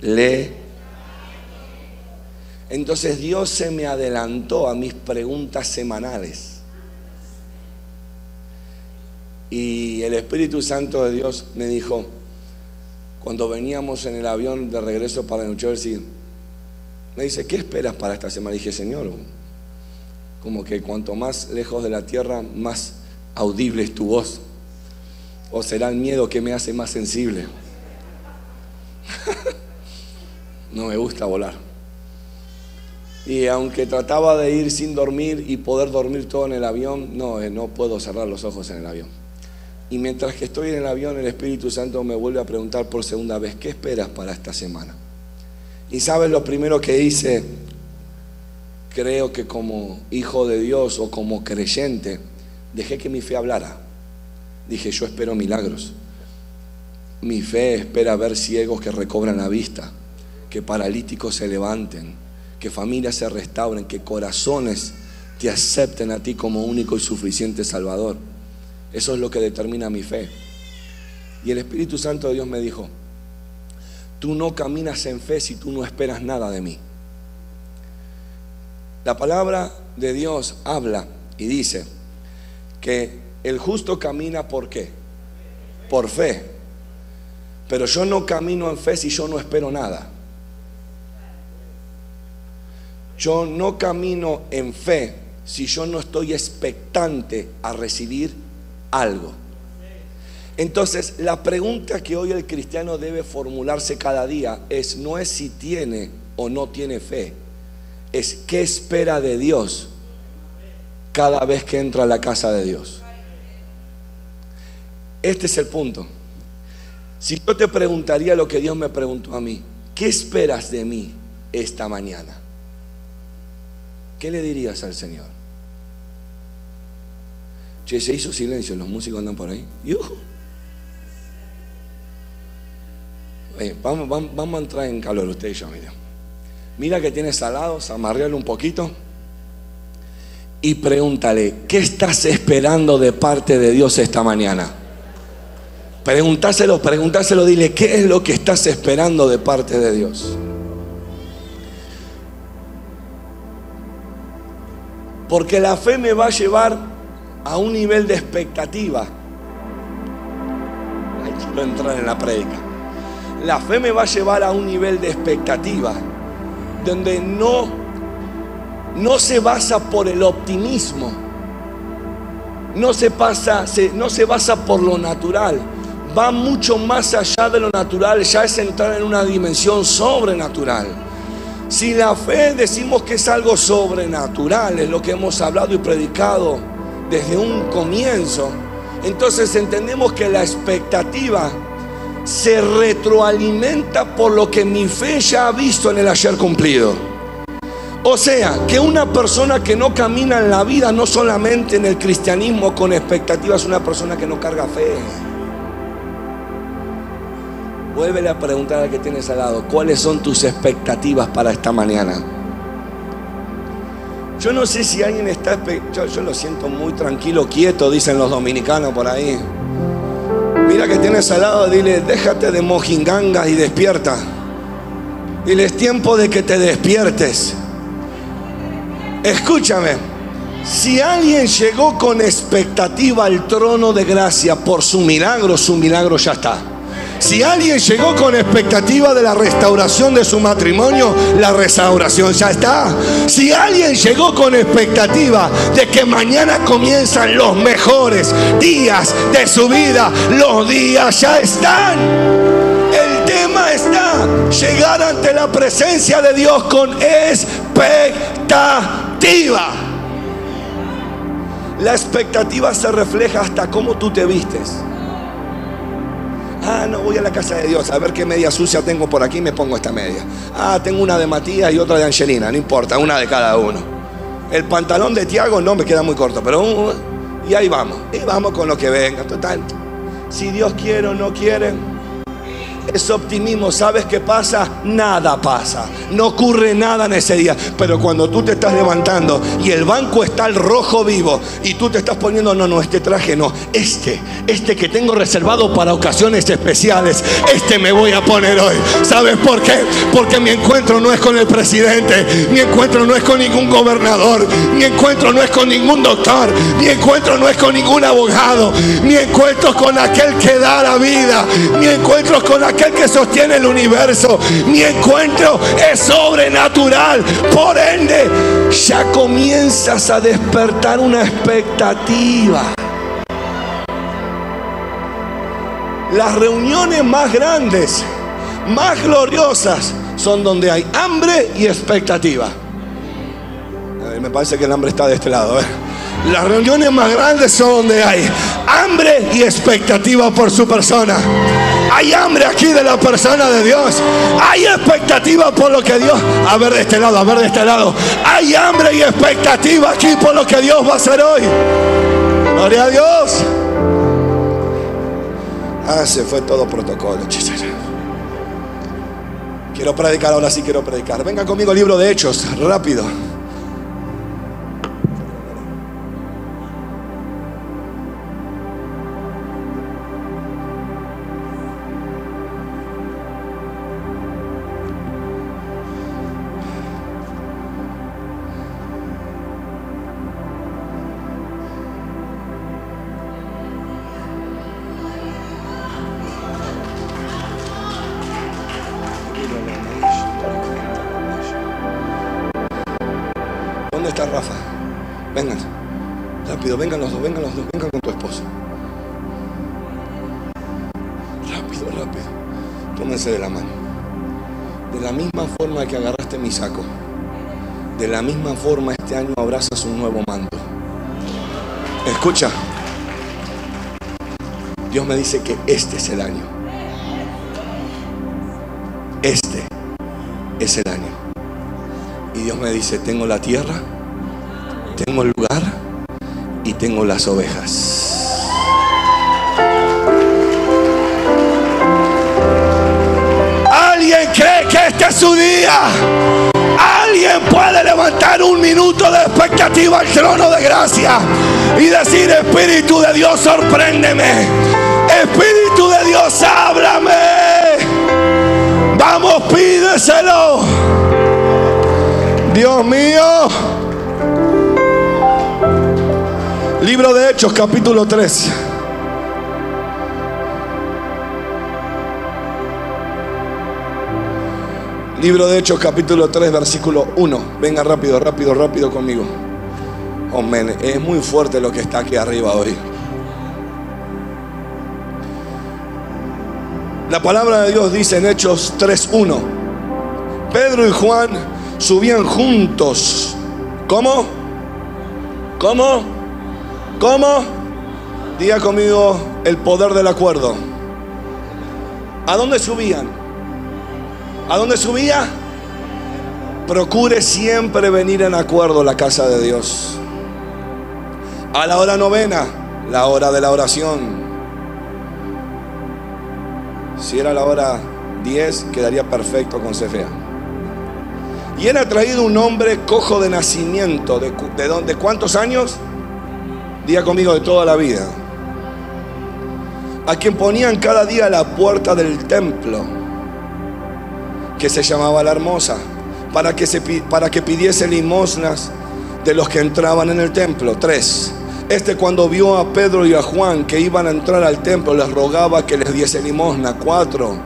le... Entonces Dios se me adelantó a mis preguntas semanales. Y el Espíritu Santo de Dios me dijo, cuando veníamos en el avión de regreso para New Jersey, me dice, ¿qué esperas para esta semana? dije, Señor, como que cuanto más lejos de la tierra, más audible es tu voz. O será el miedo que me hace más sensible. no me gusta volar. Y aunque trataba de ir sin dormir y poder dormir todo en el avión, no, eh, no puedo cerrar los ojos en el avión. Y mientras que estoy en el avión, el Espíritu Santo me vuelve a preguntar por segunda vez, ¿qué esperas para esta semana? Y sabes lo primero que hice, creo que como hijo de Dios o como creyente, dejé que mi fe hablara. Dije, yo espero milagros. Mi fe espera ver ciegos que recobran la vista, que paralíticos se levanten, que familias se restauren, que corazones te acepten a ti como único y suficiente Salvador. Eso es lo que determina mi fe. Y el Espíritu Santo de Dios me dijo, tú no caminas en fe si tú no esperas nada de mí. La palabra de Dios habla y dice que el justo camina por qué? Por fe. Pero yo no camino en fe si yo no espero nada. Yo no camino en fe si yo no estoy expectante a recibir algo. Entonces, la pregunta que hoy el cristiano debe formularse cada día es no es si tiene o no tiene fe, es qué espera de Dios cada vez que entra a la casa de Dios. Este es el punto. Si yo te preguntaría lo que Dios me preguntó a mí, ¿qué esperas de mí esta mañana? ¿Qué le dirías al Señor? Che, se hizo silencio, los músicos andan por ahí. vamos, a entrar en calor usted y yo, mira. Mira que tiene salados, amarrealo un poquito y pregúntale, ¿qué estás esperando de parte de Dios esta mañana? Pregúntaselo, pregúntaselo, dile, ¿qué es lo que estás esperando de parte de Dios? Porque la fe me va a llevar a un nivel de expectativa. Quiero entrar en la prédica. La fe me va a llevar a un nivel de expectativa donde no, no se basa por el optimismo, no se, pasa, no se basa por lo natural, va mucho más allá de lo natural, ya es entrar en una dimensión sobrenatural. Si la fe decimos que es algo sobrenatural, es lo que hemos hablado y predicado desde un comienzo, entonces entendemos que la expectativa se retroalimenta por lo que mi fe ya ha visto en el ayer cumplido. O sea, que una persona que no camina en la vida, no solamente en el cristianismo con expectativas, es una persona que no carga fe. Vuelve a preguntar al que tienes al lado, ¿cuáles son tus expectativas para esta mañana? Yo no sé si alguien está, yo, yo lo siento muy tranquilo, quieto, dicen los dominicanos por ahí. Mira que tienes al lado, dile, déjate de mojingangas y despierta. Dile, es tiempo de que te despiertes. Escúchame, si alguien llegó con expectativa al trono de gracia por su milagro, su milagro ya está. Si alguien llegó con expectativa de la restauración de su matrimonio, la restauración ya está. Si alguien llegó con expectativa de que mañana comienzan los mejores días de su vida, los días ya están. El tema está llegar ante la presencia de Dios con expectativa. La expectativa se refleja hasta cómo tú te vistes. Ah, no voy a la casa de Dios a ver qué media sucia tengo por aquí me pongo esta media. Ah, tengo una de Matías y otra de Angelina, no importa, una de cada uno. El pantalón de Tiago no me queda muy corto, pero y ahí vamos. Y vamos con lo que venga, total. Si Dios quiere o no quiere, ese optimismo, ¿sabes qué pasa? Nada pasa. No ocurre nada en ese día. Pero cuando tú te estás levantando y el banco está al rojo vivo y tú te estás poniendo, no, no, este traje no, este, este que tengo reservado para ocasiones especiales, este me voy a poner hoy. ¿Sabes por qué? Porque mi encuentro no es con el presidente, mi encuentro no es con ningún gobernador, mi encuentro no es con ningún doctor, mi encuentro no es con ningún abogado, mi encuentro es con aquel que da la vida, mi encuentro es con aquel que sostiene el universo, mi encuentro es sobrenatural. Por ende, ya comienzas a despertar una expectativa. Las reuniones más grandes, más gloriosas, son donde hay hambre y expectativa. Me parece que el hambre está de este lado. ¿eh? Las reuniones más grandes son donde hay hambre y expectativa por su persona. Hay hambre aquí de la persona de Dios. Hay expectativa por lo que Dios. A ver de este lado, a ver de este lado. Hay hambre y expectativa aquí por lo que Dios va a hacer hoy. Gloria a Dios. Ah, se fue todo protocolo, Quiero predicar, ahora sí quiero predicar. Venga conmigo, libro de Hechos, rápido. Vengan los dos, vengan los dos, vengan con tu esposo. Rápido, rápido. Tómense de la mano. De la misma forma que agarraste mi saco, de la misma forma este año abrazas un nuevo mando. Escucha. Dios me dice que este es el año. Este es el año. Y Dios me dice, tengo la tierra, tengo el lugar tengo las ovejas. ¿Alguien cree que este es su día? Alguien puede levantar un minuto de expectativa al trono de gracia y decir, Espíritu de Dios, sorpréndeme. Espíritu de Dios, háblame. Vamos, pídeselo. Dios mío. Hechos, capítulo 3. Libro de Hechos, capítulo 3, versículo 1. Venga rápido, rápido, rápido conmigo. Amén. Es muy fuerte lo que está aquí arriba hoy. La palabra de Dios dice en Hechos 3.1. Pedro y Juan subían juntos. ¿Cómo? ¿Cómo? ¿Cómo? Diga conmigo el poder del acuerdo. ¿A dónde subían? ¿A dónde subía? Procure siempre venir en acuerdo a la casa de Dios. A la hora novena, la hora de la oración. Si era la hora 10, quedaría perfecto con Cefea. Y era traído un hombre cojo de nacimiento. ¿De, de, de cuántos años? Día conmigo de toda la vida. A quien ponían cada día la puerta del templo, que se llamaba la hermosa, para que, se, para que pidiese limosnas de los que entraban en el templo. Tres. Este cuando vio a Pedro y a Juan que iban a entrar al templo, les rogaba que les diese limosna. Cuatro.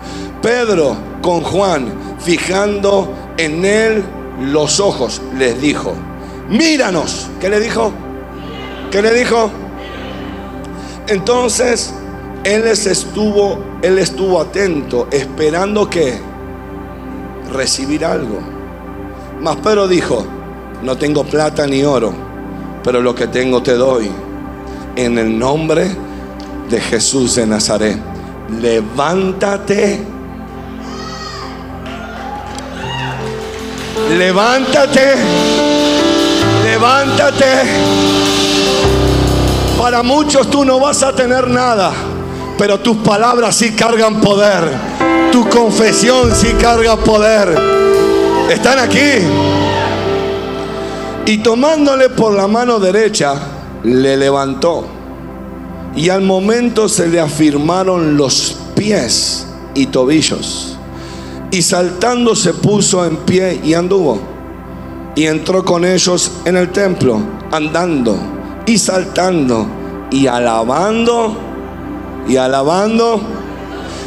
Pedro con Juan, fijando en él los ojos, les dijo, míranos. ¿Qué le dijo? ¿Qué le dijo? Entonces él estuvo, él estuvo atento, esperando que recibir algo. Mas Pedro dijo, no tengo plata ni oro, pero lo que tengo te doy. En el nombre de Jesús de Nazaret, levántate. Levántate. Levántate. Para muchos tú no vas a tener nada. pero tus palabras sí cargan poder. Tu confesión sí carga poder. ¿Están aquí? Y tomándole por la mano derecha, le levantó. Y al momento se le afirmaron los pies y tobillos. Y saltando se puso en pie y anduvo. Y entró con ellos en el templo, andando y saltando y alabando y alabando.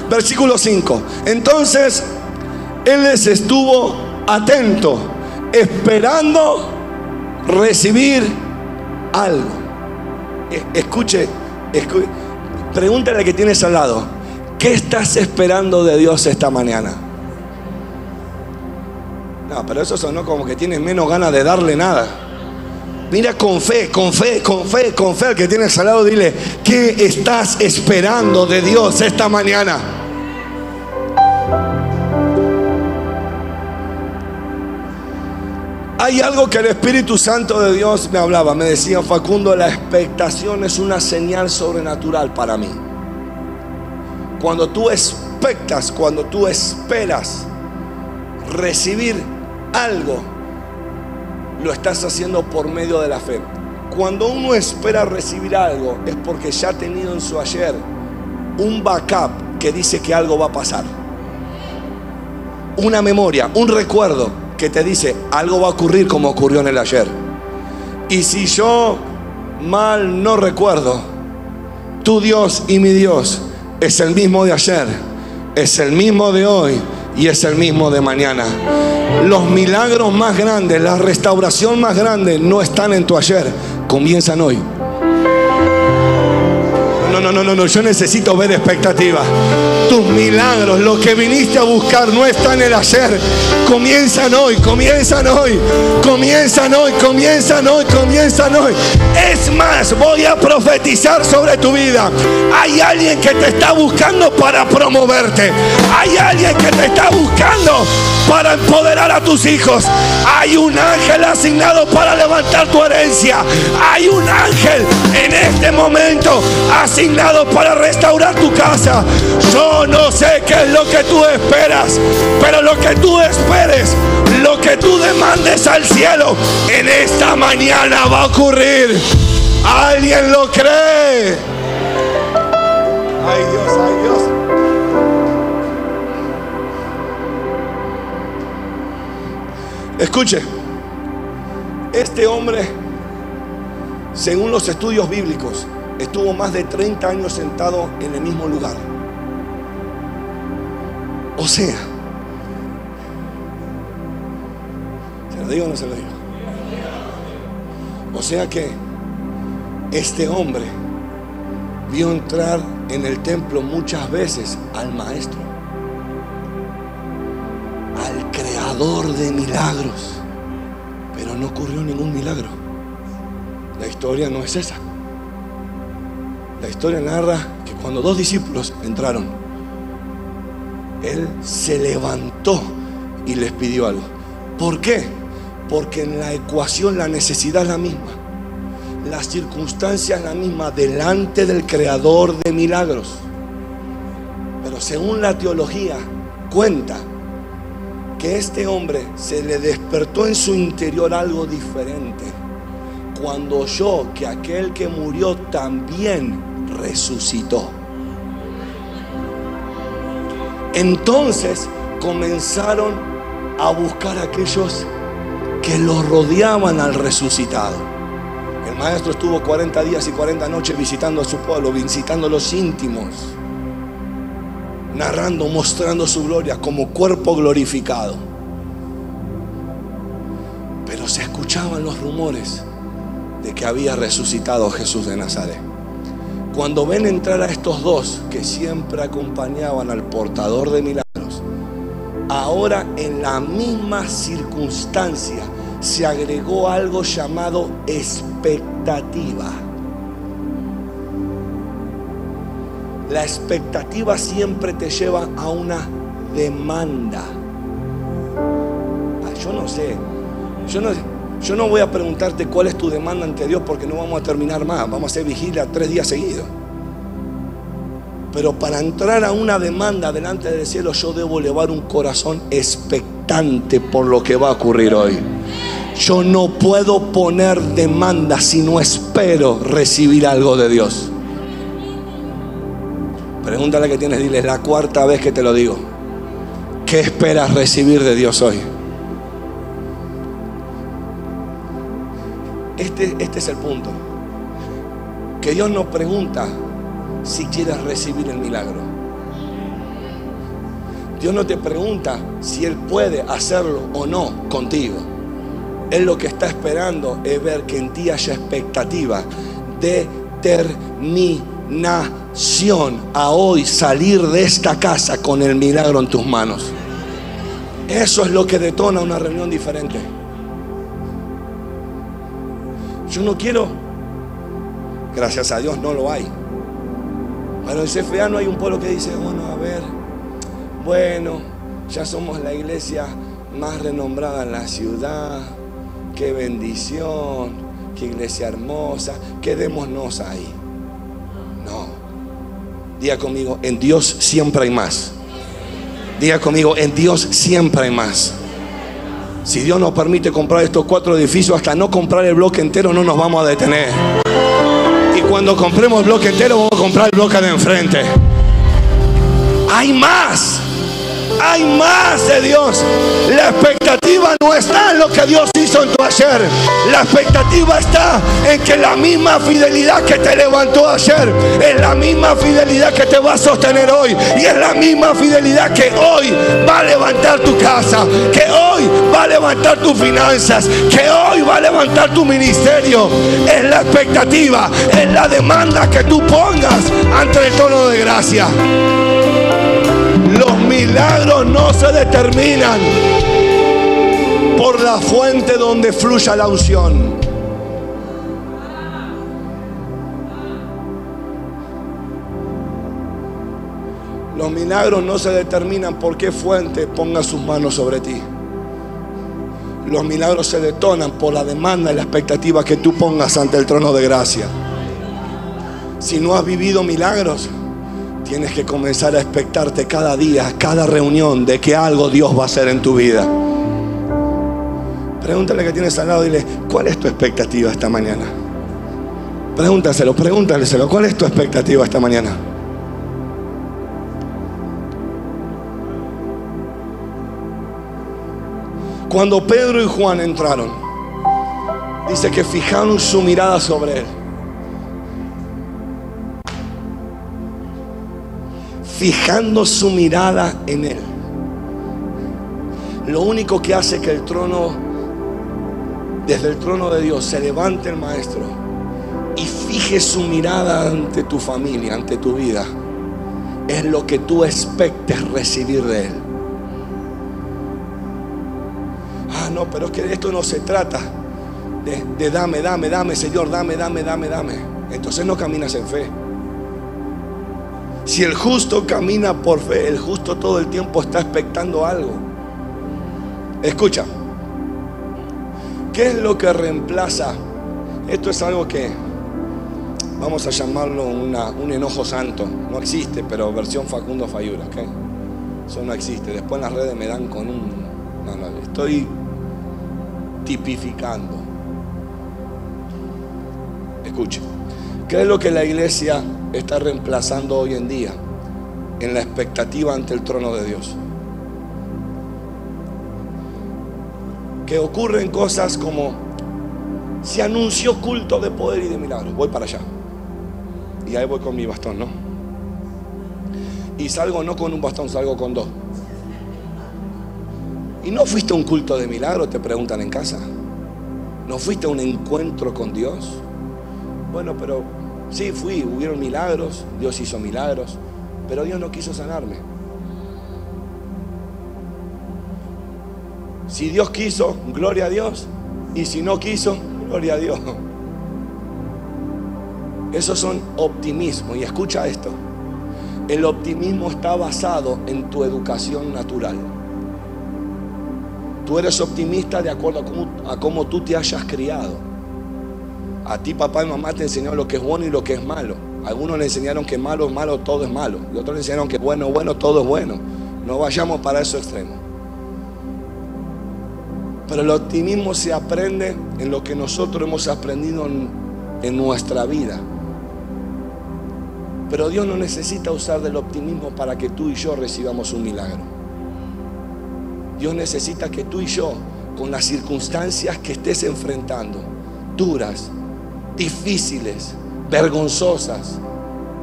Versículo 5. Entonces él les estuvo atento, esperando recibir algo. E, escuche, escuche, pregúntale que tienes al lado, ¿qué estás esperando de Dios esta mañana? No, pero eso sonó como que tienes menos ganas de darle nada. Mira con fe, con fe, con fe, con fe al que tienes al lado, dile, ¿qué estás esperando de Dios esta mañana? Hay algo que el Espíritu Santo de Dios me hablaba, me decía Facundo, la expectación es una señal sobrenatural para mí. Cuando tú expectas, cuando tú esperas recibir algo, lo estás haciendo por medio de la fe. Cuando uno espera recibir algo es porque ya ha tenido en su ayer un backup que dice que algo va a pasar. Una memoria, un recuerdo que te dice algo va a ocurrir como ocurrió en el ayer. Y si yo mal no recuerdo, tu Dios y mi Dios es el mismo de ayer, es el mismo de hoy y es el mismo de mañana. Los milagros más grandes, la restauración más grande no están en tu ayer, comienzan hoy no, no, no, yo necesito ver expectativa. Tus milagros, lo que viniste a buscar no está en el ayer. Comienzan hoy, comienzan hoy, comienzan hoy, comienzan hoy, comienzan hoy. Es más, voy a profetizar sobre tu vida. Hay alguien que te está buscando para promoverte. Hay alguien que te está buscando para empoderar a tus hijos. Hay un ángel asignado para levantar tu herencia. Hay un ángel en este momento asignado para restaurar tu casa. Yo no sé qué es lo que tú esperas, pero lo que tú esperes, lo que tú demandes al cielo, en esta mañana va a ocurrir. ¿Alguien lo cree? Ay Dios, ay Dios. Escuche, este hombre, según los estudios bíblicos, estuvo más de 30 años sentado en el mismo lugar. O sea, ¿se lo digo o no se lo digo? O sea que este hombre vio entrar en el templo muchas veces al maestro de milagros. Pero no ocurrió ningún milagro. La historia no es esa. La historia narra que cuando dos discípulos entraron, Él se levantó y les pidió algo. ¿Por qué? Porque en la ecuación la necesidad es la misma. La circunstancia es la misma delante del creador de milagros. Pero según la teología cuenta que este hombre se le despertó en su interior algo diferente cuando oyó que aquel que murió también resucitó. Entonces comenzaron a buscar a aquellos que lo rodeaban al resucitado. El maestro estuvo 40 días y 40 noches visitando a su pueblo, visitando los íntimos narrando, mostrando su gloria como cuerpo glorificado. Pero se escuchaban los rumores de que había resucitado Jesús de Nazaret. Cuando ven entrar a estos dos que siempre acompañaban al portador de milagros, ahora en la misma circunstancia se agregó algo llamado expectativa. La expectativa siempre te lleva a una demanda. Ah, yo no sé. Yo no, yo no voy a preguntarte cuál es tu demanda ante Dios porque no vamos a terminar más. Vamos a hacer vigilia tres días seguidos. Pero para entrar a una demanda delante del cielo yo debo llevar un corazón expectante por lo que va a ocurrir hoy. Yo no puedo poner demanda si no espero recibir algo de Dios. Pregúntale que tienes, dile, es la cuarta vez que te lo digo. ¿Qué esperas recibir de Dios hoy? Este, este es el punto. Que Dios nos pregunta si quieres recibir el milagro. Dios no te pregunta si Él puede hacerlo o no contigo. Él lo que está esperando es ver que en ti haya expectativa, determinación a hoy salir de esta casa con el milagro en tus manos. Eso es lo que detona una reunión diferente. Yo no quiero, gracias a Dios no lo hay. Pero en CFA no hay un pueblo que dice, bueno, a ver, bueno, ya somos la iglesia más renombrada en la ciudad, qué bendición, qué iglesia hermosa, quedémonos ahí. No, diga conmigo, en Dios siempre hay más. Diga conmigo, en Dios siempre hay más. Si Dios nos permite comprar estos cuatro edificios, hasta no comprar el bloque entero, no nos vamos a detener. Y cuando compremos el bloque entero, vamos a comprar el bloque de enfrente. Hay más hay más de Dios. La expectativa no está en lo que Dios hizo en tu ayer. La expectativa está en que la misma fidelidad que te levantó ayer es la misma fidelidad que te va a sostener hoy. Y es la misma fidelidad que hoy va a levantar tu casa, que hoy va a levantar tus finanzas, que hoy va a levantar tu ministerio. Es la expectativa, es la demanda que tú pongas ante el tono de gracia. Milagros no se determinan por la fuente donde fluya la unción. Los milagros no se determinan por qué fuente ponga sus manos sobre ti. Los milagros se detonan por la demanda y la expectativa que tú pongas ante el trono de gracia. Si no has vivido milagros, Tienes que comenzar a expectarte cada día, cada reunión, de que algo Dios va a hacer en tu vida. Pregúntale que tienes al lado dile, ¿cuál es tu expectativa esta mañana? Pregúntaselo, pregúntaselo, ¿cuál es tu expectativa esta mañana? Cuando Pedro y Juan entraron, dice que fijaron su mirada sobre él. Fijando su mirada en Él. Lo único que hace que el trono, desde el trono de Dios, se levante el Maestro y fije su mirada ante tu familia, ante tu vida, es lo que tú expectes recibir de Él. Ah, no, pero es que esto no se trata de, de dame, dame, dame, Señor, dame, dame, dame, dame. Entonces no caminas en fe. Si el justo camina por fe, el justo todo el tiempo está expectando algo. Escucha, ¿qué es lo que reemplaza? Esto es algo que vamos a llamarlo un enojo santo. No existe, pero versión Facundo Fayura, ¿ok? Eso no existe. Después en las redes me dan con un... No, no, estoy tipificando. Escucha, ¿qué es lo que la iglesia está reemplazando hoy en día en la expectativa ante el trono de Dios. Que ocurren cosas como se anunció culto de poder y de milagros. Voy para allá. Y ahí voy con mi bastón, ¿no? Y salgo no con un bastón, salgo con dos. ¿Y no fuiste a un culto de milagros? Te preguntan en casa. ¿No fuiste a un encuentro con Dios? Bueno, pero Sí, fui, hubieron milagros, Dios hizo milagros, pero Dios no quiso sanarme. Si Dios quiso, gloria a Dios. Y si no quiso, gloria a Dios. Esos son optimismo. Y escucha esto. El optimismo está basado en tu educación natural. Tú eres optimista de acuerdo a cómo, a cómo tú te hayas criado. A ti papá y mamá te enseñaron lo que es bueno y lo que es malo. Algunos le enseñaron que malo es malo, todo es malo. Y otros le enseñaron que bueno, bueno, todo es bueno. No vayamos para esos extremos. Pero el optimismo se aprende en lo que nosotros hemos aprendido en, en nuestra vida. Pero Dios no necesita usar del optimismo para que tú y yo recibamos un milagro. Dios necesita que tú y yo, con las circunstancias que estés enfrentando, duras, difíciles, vergonzosas,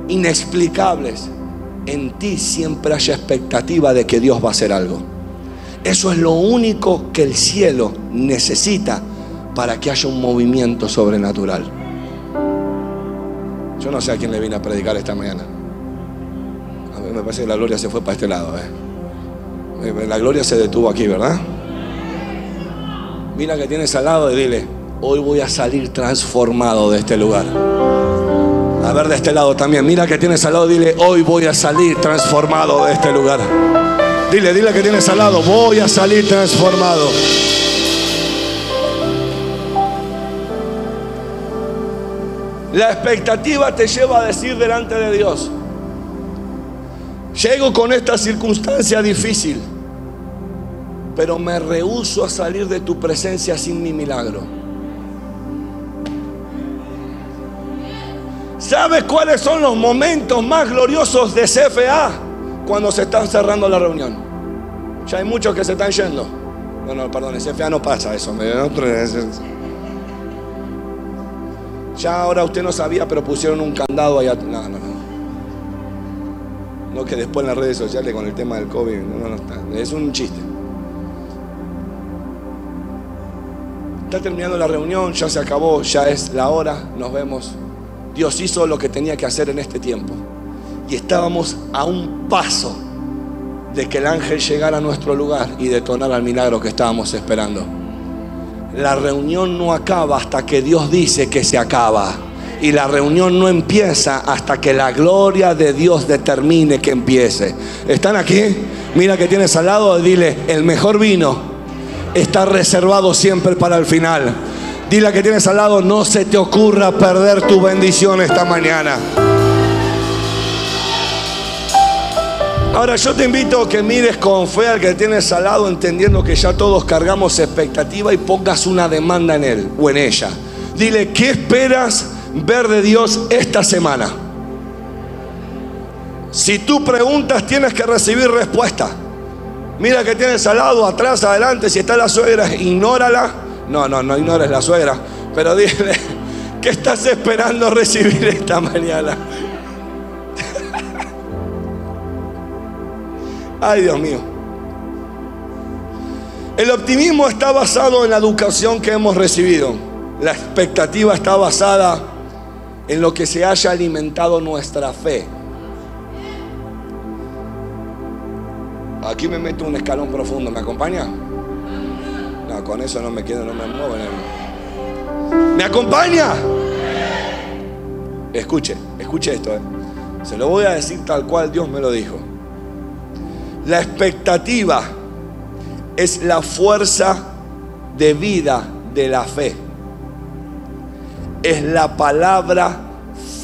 inexplicables, en ti siempre haya expectativa de que Dios va a hacer algo. Eso es lo único que el cielo necesita para que haya un movimiento sobrenatural. Yo no sé a quién le vine a predicar esta mañana. A mí me parece que la gloria se fue para este lado. ¿eh? Eh, La gloria se detuvo aquí, ¿verdad? Mira que tienes al lado y dile, hoy voy a salir transformado de este lugar. A ver de este lado también. Mira que tienes al lado, dile, hoy voy a salir transformado de este lugar. Dile, dile que tienes al lado, voy a salir transformado. La expectativa te lleva a decir delante de Dios, llego con esta circunstancia difícil, pero me rehúso a salir de tu presencia sin mi milagro. ¿Sabes cuáles son los momentos más gloriosos de CFA? Cuando se están cerrando la reunión. Ya hay muchos que se están yendo. No, no, perdón, en CFA no pasa eso. Ya ahora usted no sabía, pero pusieron un candado allá. No, no, no. No que después en las redes sociales con el tema del COVID, no, no, no está. Es un chiste. Está terminando la reunión, ya se acabó, ya es la hora, nos vemos. Dios hizo lo que tenía que hacer en este tiempo. Y estábamos a un paso de que el ángel llegara a nuestro lugar y detonara el milagro que estábamos esperando. La reunión no acaba hasta que Dios dice que se acaba. Y la reunión no empieza hasta que la gloria de Dios determine que empiece. ¿Están aquí? Mira que tienes al lado, dile, el mejor vino está reservado siempre para el final. Dile a que tienes al lado, no se te ocurra perder tu bendición esta mañana. Ahora yo te invito a que mires con fe al que tienes al lado, entendiendo que ya todos cargamos expectativa y pongas una demanda en él o en ella. Dile, ¿qué esperas ver de Dios esta semana? Si tú preguntas, tienes que recibir respuesta. Mira que tienes al lado, atrás, adelante, si está la suegra, ignórala. No, no, no ignores la suegra, pero dile, ¿qué estás esperando recibir esta mañana? Ay, Dios mío. El optimismo está basado en la educación que hemos recibido. La expectativa está basada en lo que se haya alimentado nuestra fe. Aquí me meto un escalón profundo, ¿me acompaña? Con eso no me quedo, no me muevo. ¿Me acompaña? Escuche, escuche esto. ¿eh? Se lo voy a decir tal cual Dios me lo dijo. La expectativa es la fuerza de vida de la fe. Es la palabra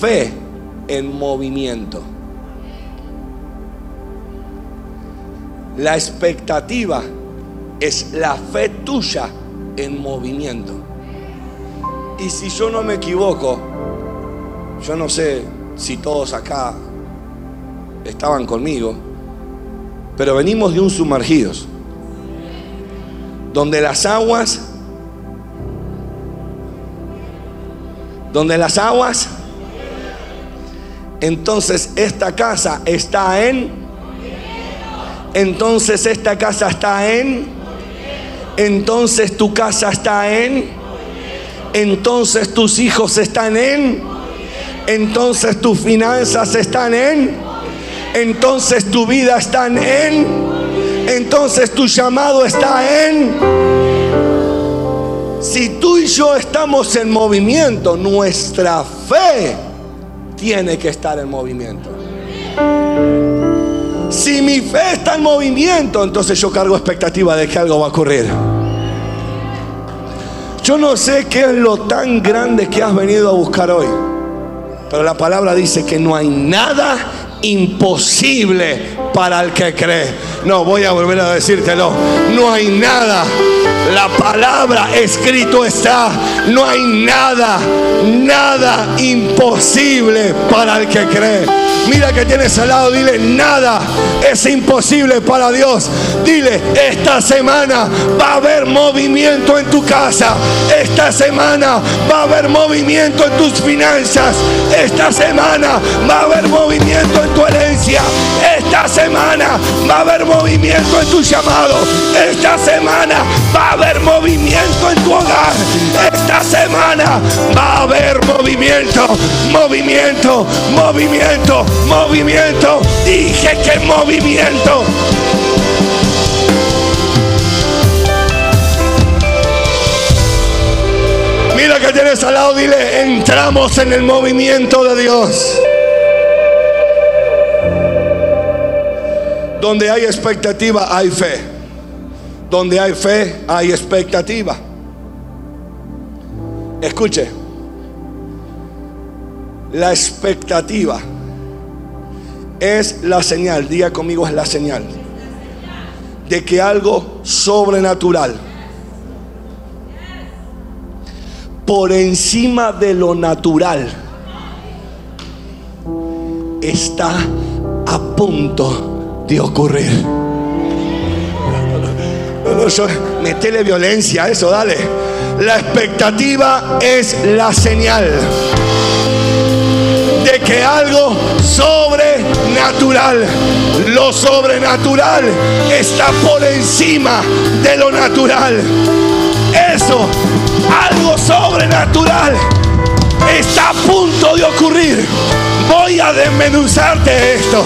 fe en movimiento. La expectativa es la fe tuya en movimiento. Y si yo no me equivoco, yo no sé si todos acá estaban conmigo, pero venimos de un sumergidos, donde las aguas, donde las aguas, entonces esta casa está en, entonces esta casa está en, entonces tu casa está en, entonces tus hijos están en, entonces tus finanzas están en, entonces tu vida está en, entonces tu llamado está en. Si tú y yo estamos en movimiento, nuestra fe tiene que estar en movimiento. Si mi fe está en movimiento, entonces yo cargo expectativa de que algo va a ocurrir. Yo no sé qué es lo tan grande que has venido a buscar hoy. Pero la palabra dice que no hay nada imposible para el que cree. No, voy a volver a decírtelo. No hay nada. La palabra escrito está. No hay nada, nada imposible para el que cree. Mira que tienes al lado, dile, nada es imposible para Dios. Dile, esta semana va a haber movimiento en tu casa. Esta semana va a haber movimiento en tus finanzas. Esta semana va a haber movimiento en tu herencia. Esta semana va a haber movimiento en tu llamado. Esta semana va a haber movimiento en tu hogar. Esta semana va a haber movimiento, movimiento, movimiento, movimiento. Dije que movimiento. Mira que tienes al lado, dile, entramos en el movimiento de Dios. Donde hay expectativa, hay fe. Donde hay fe, hay expectativa. Escuche, la expectativa es la señal, diga conmigo es la señal, de que algo sobrenatural, por encima de lo natural, está a punto de ocurrir. Metele violencia a eso, dale. La expectativa es la señal de que algo sobrenatural, lo sobrenatural está por encima de lo natural. Eso, algo sobrenatural está a punto de ocurrir. Voy a desmenuzarte esto.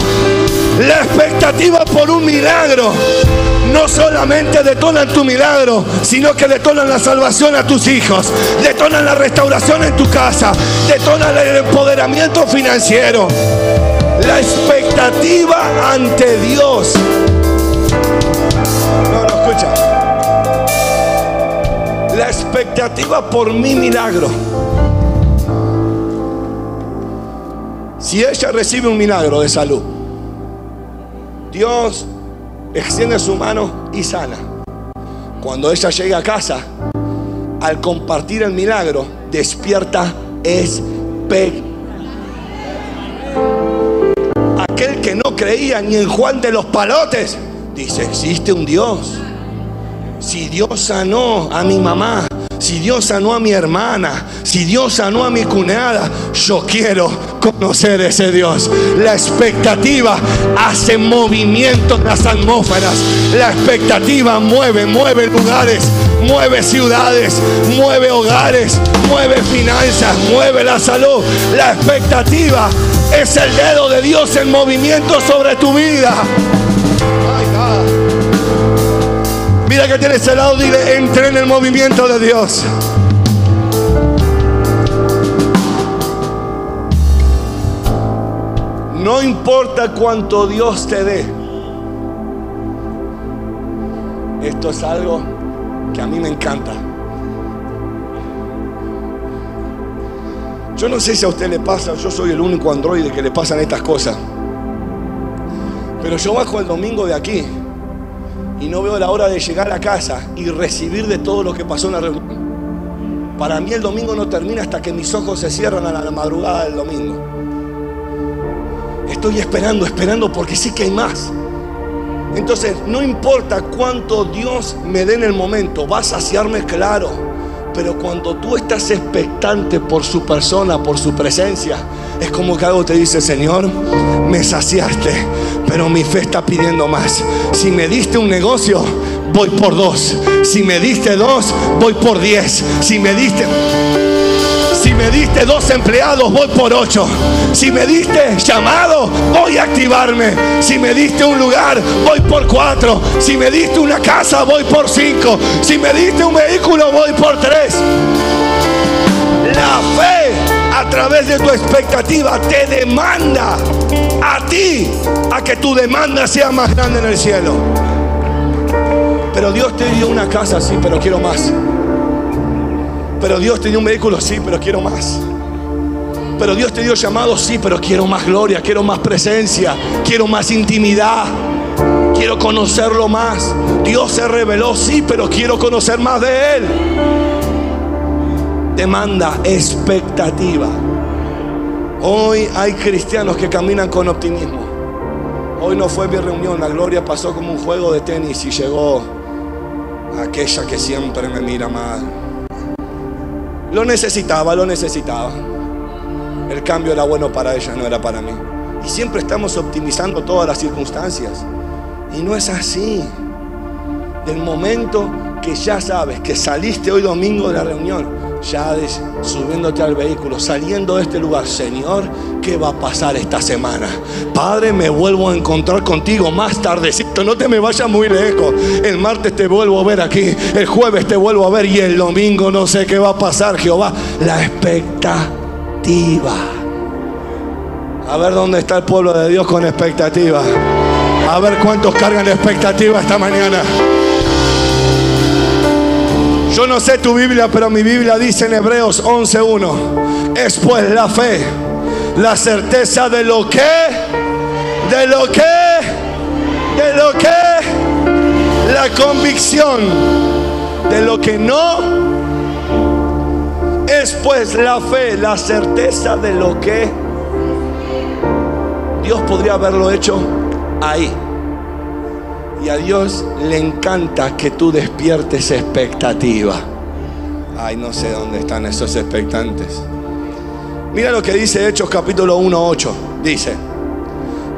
La expectativa por un milagro no solamente detonan tu milagro, sino que detonan la salvación a tus hijos, detonan la restauración en tu casa, detonan el empoderamiento financiero, la expectativa ante Dios. No, no, escucha. La expectativa por mi milagro. Si ella recibe un milagro de salud, Dios extiende su mano y sana. Cuando ella llega a casa, al compartir el milagro, despierta expectativa. Aquel que no creía ni en Juan de los Palotes, dice, existe un Dios. Si Dios sanó a mi mamá, si Dios sanó a mi hermana, si Dios sanó a mi cuñada, yo quiero conocer ese Dios. La expectativa hace movimiento en las atmósferas. La expectativa mueve, mueve lugares, mueve ciudades, mueve hogares, mueve finanzas, mueve la salud. La expectativa es el dedo de Dios en movimiento sobre tu vida. Mira que tienes al lado, dile, entre en el movimiento de Dios. No importa cuánto Dios te dé. Esto es algo que a mí me encanta. Yo no sé si a usted le pasa, yo soy el único androide que le pasan estas cosas. Pero yo bajo el domingo de aquí y no veo la hora de llegar a casa y recibir de todo lo que pasó en la reunión. Para mí el domingo no termina hasta que mis ojos se cierran a la madrugada del domingo. Estoy esperando, esperando porque sí que hay más. Entonces, no importa cuánto Dios me dé en el momento, va a saciarme claro. Pero cuando tú estás expectante por su persona, por su presencia, es como que algo te dice, Señor, me saciaste, pero mi fe está pidiendo más. Si me diste un negocio, voy por dos. Si me diste dos, voy por diez. Si me diste... Si me diste dos empleados, voy por ocho. Si me diste llamado, voy a activarme. Si me diste un lugar, voy por cuatro. Si me diste una casa, voy por cinco. Si me diste un vehículo, voy por tres. La fe a través de tu expectativa te demanda a ti a que tu demanda sea más grande en el cielo. Pero Dios te dio una casa, sí, pero quiero más. Pero Dios te dio un vehículo, sí, pero quiero más. Pero Dios te dio llamado, sí, pero quiero más gloria, quiero más presencia, quiero más intimidad. Quiero conocerlo más. Dios se reveló, sí, pero quiero conocer más de Él. Demanda expectativa. Hoy hay cristianos que caminan con optimismo. Hoy no fue mi reunión, la gloria pasó como un juego de tenis y llegó aquella que siempre me mira mal. Lo necesitaba, lo necesitaba. El cambio era bueno para ella, no era para mí. Y siempre estamos optimizando todas las circunstancias. Y no es así. Del momento que ya sabes que saliste hoy domingo de la reunión, ya subiéndote al vehículo, saliendo de este lugar, Señor, ¿qué va a pasar esta semana? Padre, me vuelvo a encontrar contigo más tardecito, no te me vayas muy lejos. El martes te vuelvo a ver aquí, el jueves te vuelvo a ver y el domingo no sé qué va a pasar, Jehová. La expectativa. A ver dónde está el pueblo de Dios con expectativa. A ver cuántos cargan expectativa esta mañana. Yo no sé tu Biblia, pero mi Biblia dice en Hebreos 11.1, es pues la fe, la certeza de lo que, de lo que, de lo que, la convicción de lo que no, es pues la fe, la certeza de lo que Dios podría haberlo hecho ahí. Y a Dios le encanta que tú despiertes expectativa. Ay, no sé dónde están esos expectantes. Mira lo que dice Hechos capítulo 1, 8. Dice,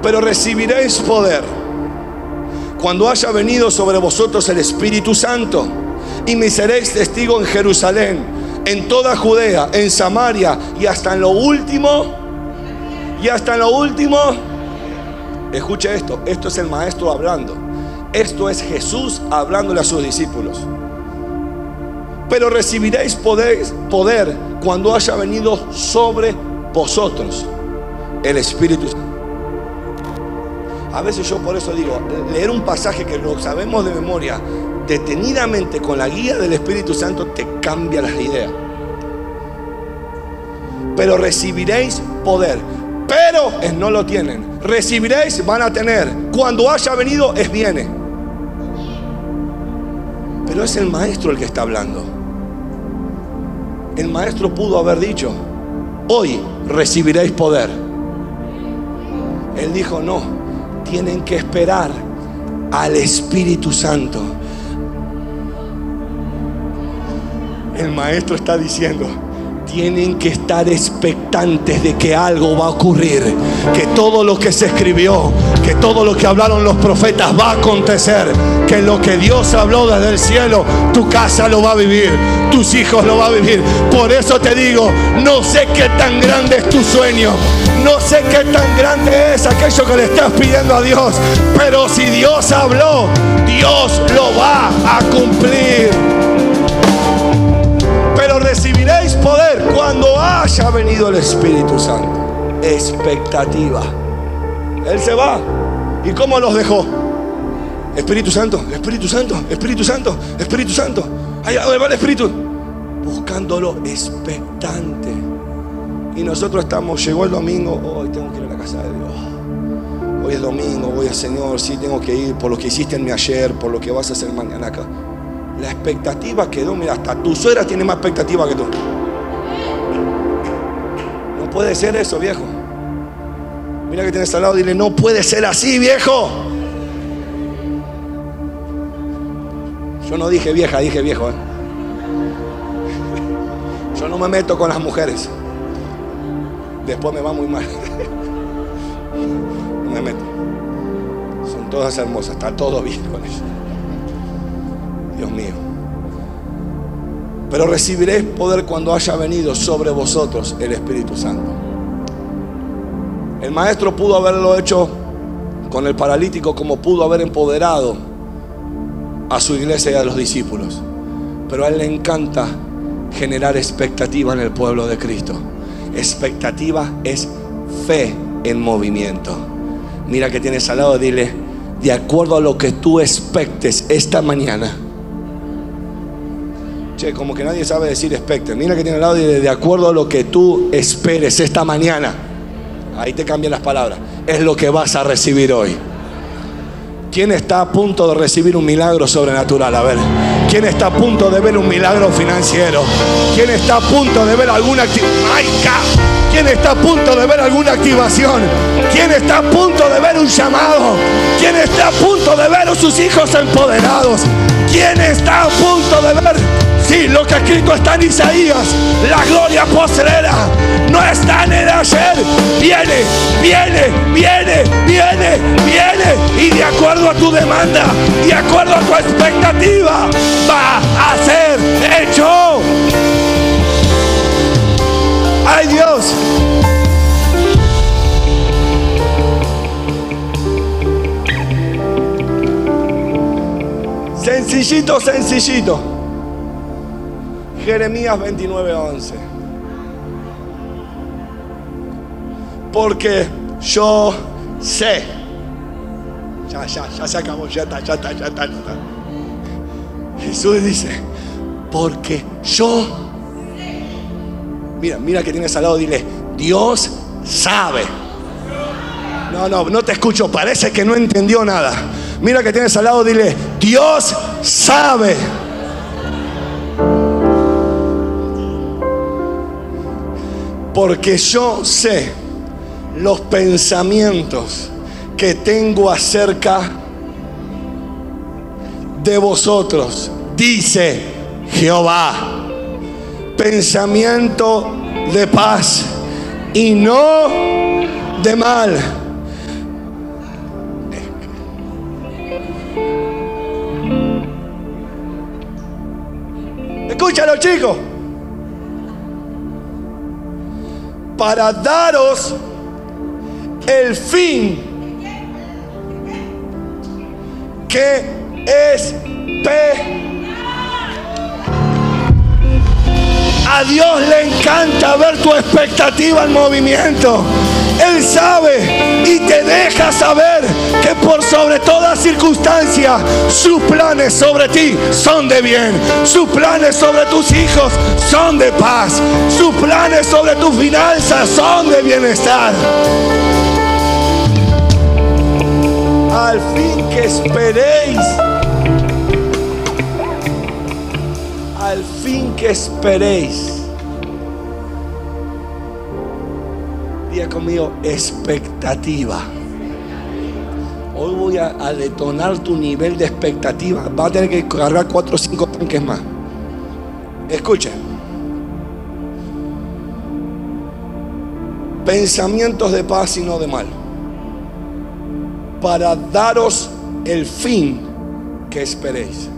pero recibiréis poder cuando haya venido sobre vosotros el Espíritu Santo y me seréis testigo en Jerusalén, en toda Judea, en Samaria y hasta en lo último, y hasta en lo último, escuche esto, esto es el maestro hablando. Esto es Jesús hablándole a sus discípulos. Pero recibiréis poder, cuando haya venido sobre vosotros el Espíritu. A veces yo por eso digo, leer un pasaje que lo sabemos de memoria, detenidamente con la guía del Espíritu Santo, te cambia las ideas. Pero recibiréis poder. Pero no lo tienen. Recibiréis, van a tener. Cuando haya venido, es viene. Pero es el maestro el que está hablando. El maestro pudo haber dicho, hoy recibiréis poder. Él dijo, no, tienen que esperar al Espíritu Santo. El maestro está diciendo, tienen que estar expectantes de que algo va a ocurrir, que todo lo que se escribió, que todo lo que hablaron los profetas va a acontecer, que lo que Dios habló desde el cielo, tu casa lo va a vivir, tus hijos lo va a vivir. Por eso te digo, no sé qué tan grande es tu sueño, no sé qué tan grande es aquello que le estás pidiendo a Dios, pero si Dios habló, Dios lo va a cumplir poder cuando haya venido el Espíritu Santo. Expectativa. Él se va. ¿Y cómo los dejó? Espíritu Santo, Espíritu Santo, Espíritu Santo, Espíritu Santo. Allá va el Espíritu. Buscándolo expectante. Y nosotros estamos, llegó el domingo, hoy tengo que ir a la casa de Dios. Hoy es domingo, voy al Señor, sí tengo que ir por lo que hiciste en mi ayer, por lo que vas a hacer mañana acá. La expectativa quedó, mira, hasta tu suegra tiene más expectativa que tú. Puede ser eso, viejo. Mira que tienes al lado, dile, no puede ser así, viejo. Yo no dije vieja, dije viejo. ¿eh? Yo no me meto con las mujeres. Después me va muy mal. No me meto. Son todas hermosas, está todo bien con ellas. Dios mío. Pero recibiréis poder cuando haya venido sobre vosotros el Espíritu Santo. El maestro pudo haberlo hecho con el paralítico como pudo haber empoderado a su iglesia y a los discípulos. Pero a él le encanta generar expectativa en el pueblo de Cristo. Expectativa es fe en movimiento. Mira que tienes al lado, dile, de acuerdo a lo que tú expectes esta mañana Che, como que nadie sabe decir expecte. Mira que tiene al lado y de acuerdo a lo que tú esperes esta mañana. Ahí te cambian las palabras. Es lo que vas a recibir hoy. ¿Quién está a punto de recibir un milagro sobrenatural? A ver. ¿Quién está a punto de ver un milagro financiero? ¿Quién está a punto de ver alguna activación? ¿Quién está a punto de ver alguna activación? ¿Quién está a punto de ver un llamado? ¿Quién está a punto de ver a sus hijos empoderados? ¿Quién está a punto de ver? Sí, lo que escrito está en Isaías. La gloria postrera no está en el ayer. Viene, viene, viene, viene, viene. Y de acuerdo a tu demanda, de acuerdo a tu expectativa, va a ser hecho. ¡Ay Dios! Sencillito, sencillito. Jeremías 29:11. Porque yo sé. Ya, ya, ya se acabó, ya está, ya está, ya está, ya está. Jesús dice, porque yo. Mira, mira que tienes al lado, dile, Dios sabe. No, no, no te escucho, parece que no entendió nada. Mira que tienes al lado, dile, Dios sabe. Porque yo sé los pensamientos que tengo acerca de vosotros, dice Jehová. Pensamiento de paz y no de mal Escúchalo, chicos. Para daros el fin que es A Dios le encanta ver tu expectativa en movimiento. Él sabe y te deja saber que por sobre toda circunstancia sus planes sobre ti son de bien. Sus planes sobre tus hijos son de paz. Sus planes sobre tus finanzas son de bienestar. Al fin que esperéis. Al fin que esperéis conmigo, expectativa. Hoy voy a, detonar tu nivel de expectativa. Va a tener que cargar cuatro o cinco tanques más. Escuchen. Pensamientos de paz y no de mal. Para daros el fin que esperéis.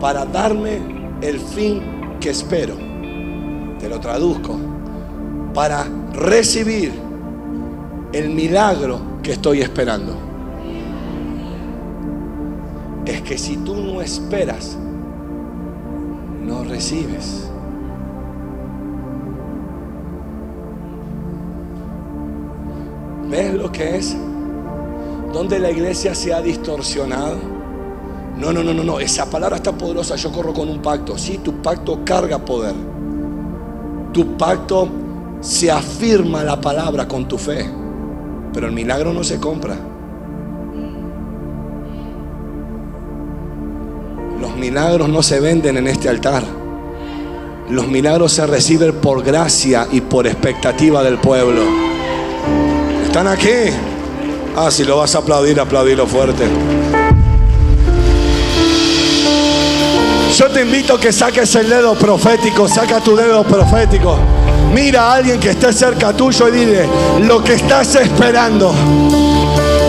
Para darme el fin que espero. Te lo traduzco. Para recibir el milagro que estoy esperando. Es que si tú no esperas, no recibes. ¿Ves lo que es? Donde la iglesia se ha distorsionado. No, no, no, no, no. Esa palabra está poderosa. Yo corro con un pacto. Sí, tu pacto carga poder. Tu pacto se afirma la palabra con tu fe, pero el milagro no se compra. Los milagros no se venden en este altar. Los milagros se reciben por gracia y por expectativa del pueblo. ¿Están aquí? Ah, si lo vas a aplaudir, aplaudirlo fuerte. Yo te invito a que saques el dedo profético, saca tu dedo profético. Mira a alguien que esté cerca tuyo y dile lo que estás esperando.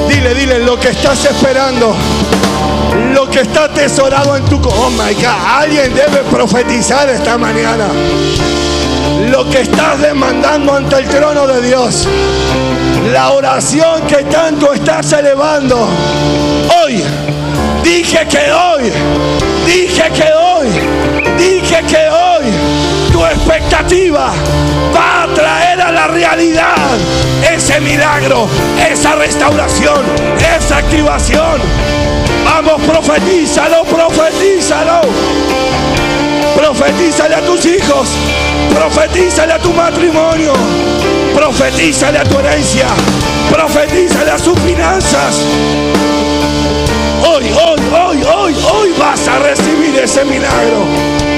Dile, dile lo que estás esperando. Lo que está atesorado en tu Oh my God, alguien debe profetizar esta mañana. Lo que estás demandando ante el trono de Dios. La oración que tanto estás elevando. Hoy, dije que hoy, dije que hoy, dije que hoy tu expectativa va a traer a la realidad ese milagro, esa restauración, esa activación. Vamos, profetízalo, profetízalo. Profetízale a tus hijos. Profetízale a tu matrimonio. Profetízale a tu herencia. Profetízale a sus finanzas. Hoy, hoy, hoy, hoy, hoy vas a recibir ese milagro.